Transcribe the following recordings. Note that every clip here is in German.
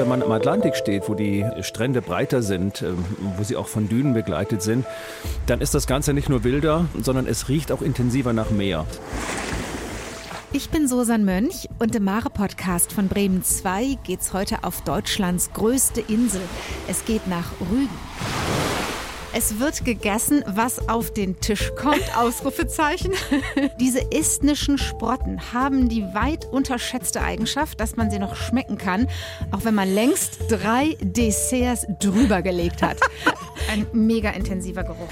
wenn man am Atlantik steht, wo die Strände breiter sind, ähm, wo sie auch von Dünen begleitet sind, dann ist das Ganze nicht nur wilder, sondern es riecht auch intensiver nach Meer. Ich bin Susan Mönch und im Mare-Podcast von Bremen 2 geht's heute auf Deutschlands größte Insel. Es geht nach Rügen. Es wird gegessen, was auf den Tisch kommt, Ausrufezeichen. Diese estnischen Sprotten haben die weit unterschätzte Eigenschaft, dass man sie noch schmecken kann, auch wenn man längst drei Desserts drüber gelegt hat. Ein mega intensiver Geruch.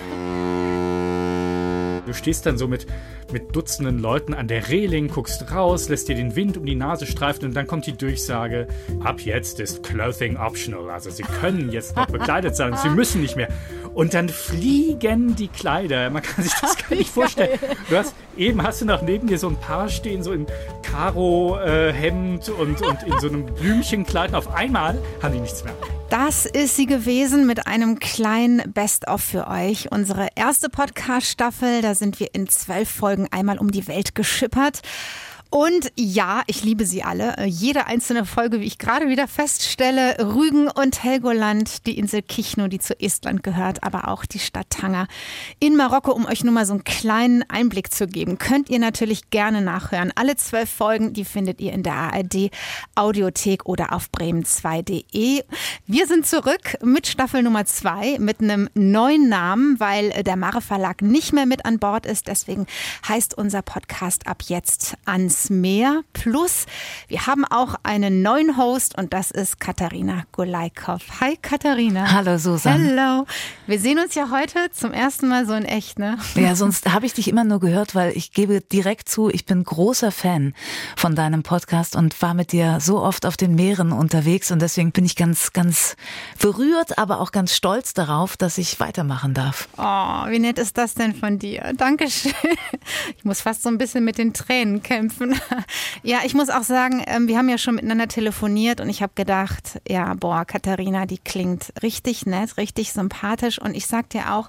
Du stehst dann so mit, mit Dutzenden Leuten an der Reling, guckst raus, lässt dir den Wind um die Nase streifen und dann kommt die Durchsage, ab jetzt ist Clothing optional. Also sie können jetzt noch bekleidet sein, sie müssen nicht mehr. Und dann fliegen die Kleider. Man kann sich das gar nicht vorstellen. Du hast, eben hast du noch neben dir so ein Paar stehen, so im Karo-Hemd und, und in so einem Blümchenkleid. Und auf einmal haben die nichts mehr. Das ist sie gewesen mit einem kleinen Best-of für euch. Unsere erste Podcast-Staffel, da sind wir in zwölf Folgen einmal um die Welt geschippert. Und ja, ich liebe sie alle. Äh, jede einzelne Folge, wie ich gerade wieder feststelle. Rügen und Helgoland, die Insel Kichno, die zu Estland gehört, aber auch die Stadt Tanger in Marokko, um euch nur mal so einen kleinen Einblick zu geben. Könnt ihr natürlich gerne nachhören. Alle zwölf Folgen, die findet ihr in der ARD Audiothek oder auf bremen2.de. Wir sind zurück mit Staffel Nummer zwei, mit einem neuen Namen, weil der Mare Verlag nicht mehr mit an Bord ist. Deswegen heißt unser Podcast ab jetzt ans Meer. Plus, wir haben auch einen neuen Host und das ist Katharina Golaikow. Hi Katharina. Hallo Susan. Hallo. Wir sehen uns ja heute zum ersten Mal so in echt, ne? Ja, sonst habe ich dich immer nur gehört, weil ich gebe direkt zu, ich bin großer Fan von deinem Podcast und war mit dir so oft auf den Meeren unterwegs und deswegen bin ich ganz, ganz berührt, aber auch ganz stolz darauf, dass ich weitermachen darf. Oh, wie nett ist das denn von dir? Dankeschön. Ich muss fast so ein bisschen mit den Tränen kämpfen. Ja, ich muss auch sagen, ähm, wir haben ja schon miteinander telefoniert und ich habe gedacht, ja, boah, Katharina, die klingt richtig nett, richtig sympathisch. Und ich sag dir auch,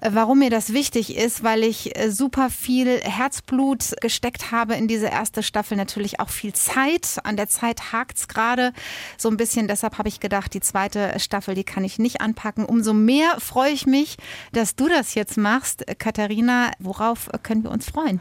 äh, warum mir das wichtig ist, weil ich äh, super viel Herzblut gesteckt habe in diese erste Staffel. Natürlich auch viel Zeit. An der Zeit hakt's gerade so ein bisschen. Deshalb habe ich gedacht, die zweite Staffel, die kann ich nicht anpacken. Umso mehr freue ich mich, dass du das jetzt machst. Katharina, worauf können wir uns freuen?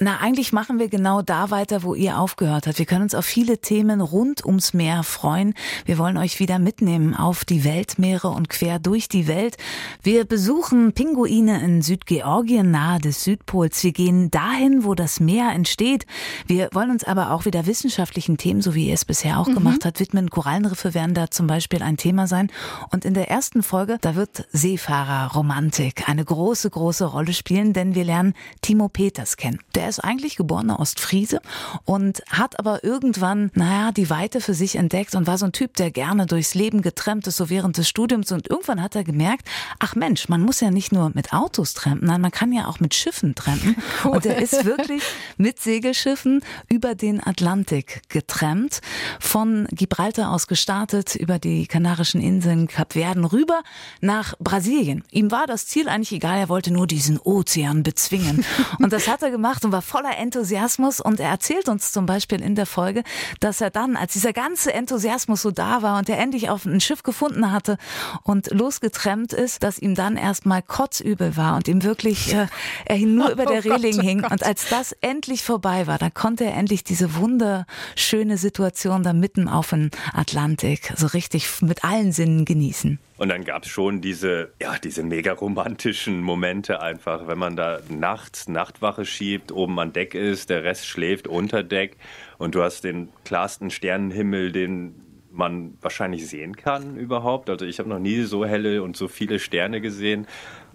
Na, eigentlich machen wir genau da weiter, wo ihr aufgehört habt. Wir können uns auf viele Themen rund ums Meer freuen. Wir wollen euch wieder mitnehmen auf die Weltmeere und quer durch die Welt. Wir besuchen Pinguine in Südgeorgien nahe des Südpols. Wir gehen dahin, wo das Meer entsteht. Wir wollen uns aber auch wieder wissenschaftlichen Themen, so wie ihr es bisher auch mhm. gemacht habt, widmen. Korallenriffe werden da zum Beispiel ein Thema sein. Und in der ersten Folge, da wird Seefahrerromantik eine große, große Rolle spielen, denn wir lernen Timo Peters kennen. Der er ist eigentlich geborener Ostfriese und hat aber irgendwann, naja, die Weite für sich entdeckt und war so ein Typ, der gerne durchs Leben getrennt ist, so während des Studiums. Und irgendwann hat er gemerkt, ach Mensch, man muss ja nicht nur mit Autos trampen, nein, man kann ja auch mit Schiffen trampen. Cool. Und er ist wirklich mit Segelschiffen über den Atlantik getrennt, von Gibraltar aus gestartet, über die Kanarischen Inseln, Kap Verden rüber nach Brasilien. Ihm war das Ziel eigentlich egal, er wollte nur diesen Ozean bezwingen. Und das hat er gemacht und war voller Enthusiasmus und er erzählt uns zum Beispiel in der Folge, dass er dann, als dieser ganze Enthusiasmus so da war und er endlich auf ein Schiff gefunden hatte und losgetrennt ist, dass ihm dann erstmal kotzübel war und ihm wirklich, äh, er nur über der oh Reling Gott, oh hing. Gott. Und als das endlich vorbei war, dann konnte er endlich diese wunderschöne Situation da mitten auf dem Atlantik so richtig mit allen Sinnen genießen. Und dann gab es schon diese, ja, diese mega romantischen Momente einfach, wenn man da nachts Nachtwache schiebt, oben an Deck ist, der Rest schläft unter Deck und du hast den klarsten Sternenhimmel, den man wahrscheinlich sehen kann überhaupt. Also ich habe noch nie so helle und so viele Sterne gesehen.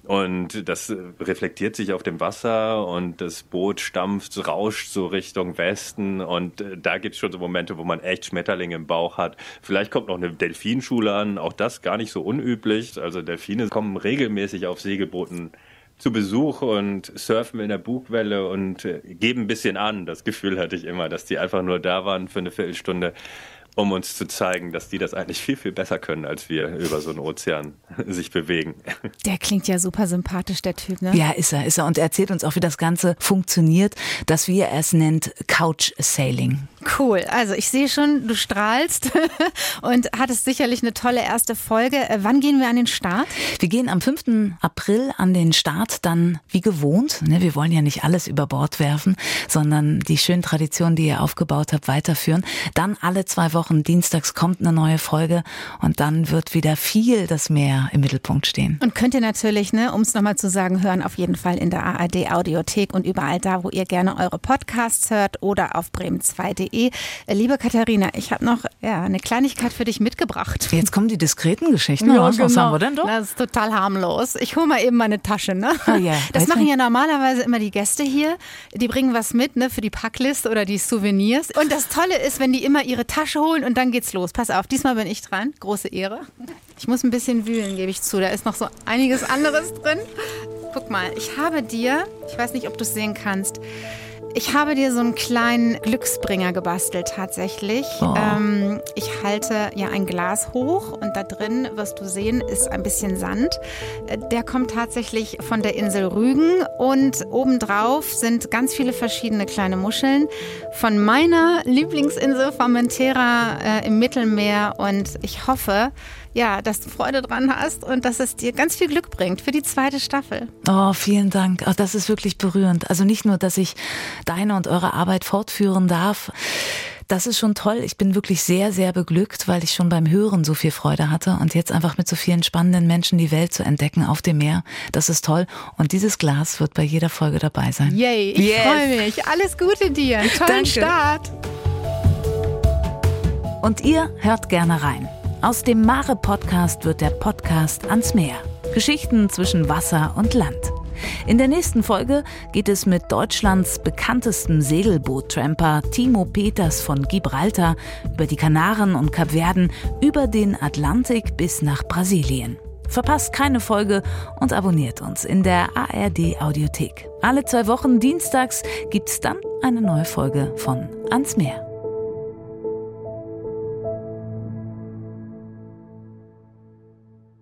Und das reflektiert sich auf dem Wasser und das Boot stampft, rauscht so Richtung Westen. Und äh, da gibt es schon so Momente, wo man echt Schmetterlinge im Bauch hat. Vielleicht kommt noch eine Delfinschule an, auch das gar nicht so unüblich. Also Delfine kommen regelmäßig auf Segelbooten zu Besuch und surfen in der Bugwelle und äh, geben ein bisschen an. Das Gefühl hatte ich immer, dass die einfach nur da waren für eine Viertelstunde um uns zu zeigen, dass die das eigentlich viel, viel besser können, als wir über so einen Ozean sich bewegen. Der klingt ja super sympathisch, der Typ, ne? Ja, ist er, ist er. Und er erzählt uns auch, wie das Ganze funktioniert, dass wie er es nennt, Couch Sailing. Cool. Also ich sehe schon, du strahlst und hattest sicherlich eine tolle erste Folge. Äh, wann gehen wir an den Start? Wir gehen am 5. April an den Start, dann wie gewohnt. Ne, wir wollen ja nicht alles über Bord werfen, sondern die schönen Traditionen, die ihr aufgebaut habt, weiterführen. Dann alle zwei Wochen, dienstags kommt eine neue Folge und dann wird wieder viel das Meer im Mittelpunkt stehen. Und könnt ihr natürlich, ne, um es nochmal zu sagen, hören auf jeden Fall in der ARD Audiothek und überall da, wo ihr gerne eure Podcasts hört oder auf bremen2.de. Liebe Katharina, ich habe noch ja, eine Kleinigkeit für dich mitgebracht. Jetzt kommen die diskreten Geschichten ja, raus. Genau. Was haben wir denn doch? Das ist total harmlos. Ich hole mal eben meine Tasche. Ne? Oh, yeah. Das machen ja normalerweise immer die Gäste hier. Die bringen was mit ne, für die Packliste oder die Souvenirs. Und das Tolle ist, wenn die immer ihre Tasche holen und dann geht's los. Pass auf, diesmal bin ich dran. Große Ehre. Ich muss ein bisschen wühlen, gebe ich zu. Da ist noch so einiges anderes drin. Guck mal, ich habe dir, ich weiß nicht, ob du es sehen kannst, ich habe dir so einen kleinen Glücksbringer gebastelt tatsächlich. Oh. Ähm, ich halte ja ein Glas hoch und da drin, wirst du sehen, ist ein bisschen Sand. Äh, der kommt tatsächlich von der Insel Rügen und obendrauf sind ganz viele verschiedene kleine Muscheln von meiner Lieblingsinsel Formentera äh, im Mittelmeer und ich hoffe, ja, dass du Freude dran hast und dass es dir ganz viel Glück bringt für die zweite Staffel. Oh, vielen Dank. Ach, das ist wirklich berührend. Also nicht nur, dass ich deine und eure Arbeit fortführen darf. Das ist schon toll. Ich bin wirklich sehr, sehr beglückt, weil ich schon beim Hören so viel Freude hatte und jetzt einfach mit so vielen spannenden Menschen die Welt zu entdecken auf dem Meer. Das ist toll. Und dieses Glas wird bei jeder Folge dabei sein. Yay, ich yes. freue mich. Alles Gute dir. Tollen Danke. Start. Und ihr hört gerne rein. Aus dem Mare-Podcast wird der Podcast ans Meer. Geschichten zwischen Wasser und Land. In der nächsten Folge geht es mit Deutschlands bekanntestem Segelboot-Tramper Timo Peters von Gibraltar über die Kanaren und Kapverden über den Atlantik bis nach Brasilien. Verpasst keine Folge und abonniert uns in der ARD Audiothek. Alle zwei Wochen dienstags gibt's dann eine neue Folge von Ans Meer.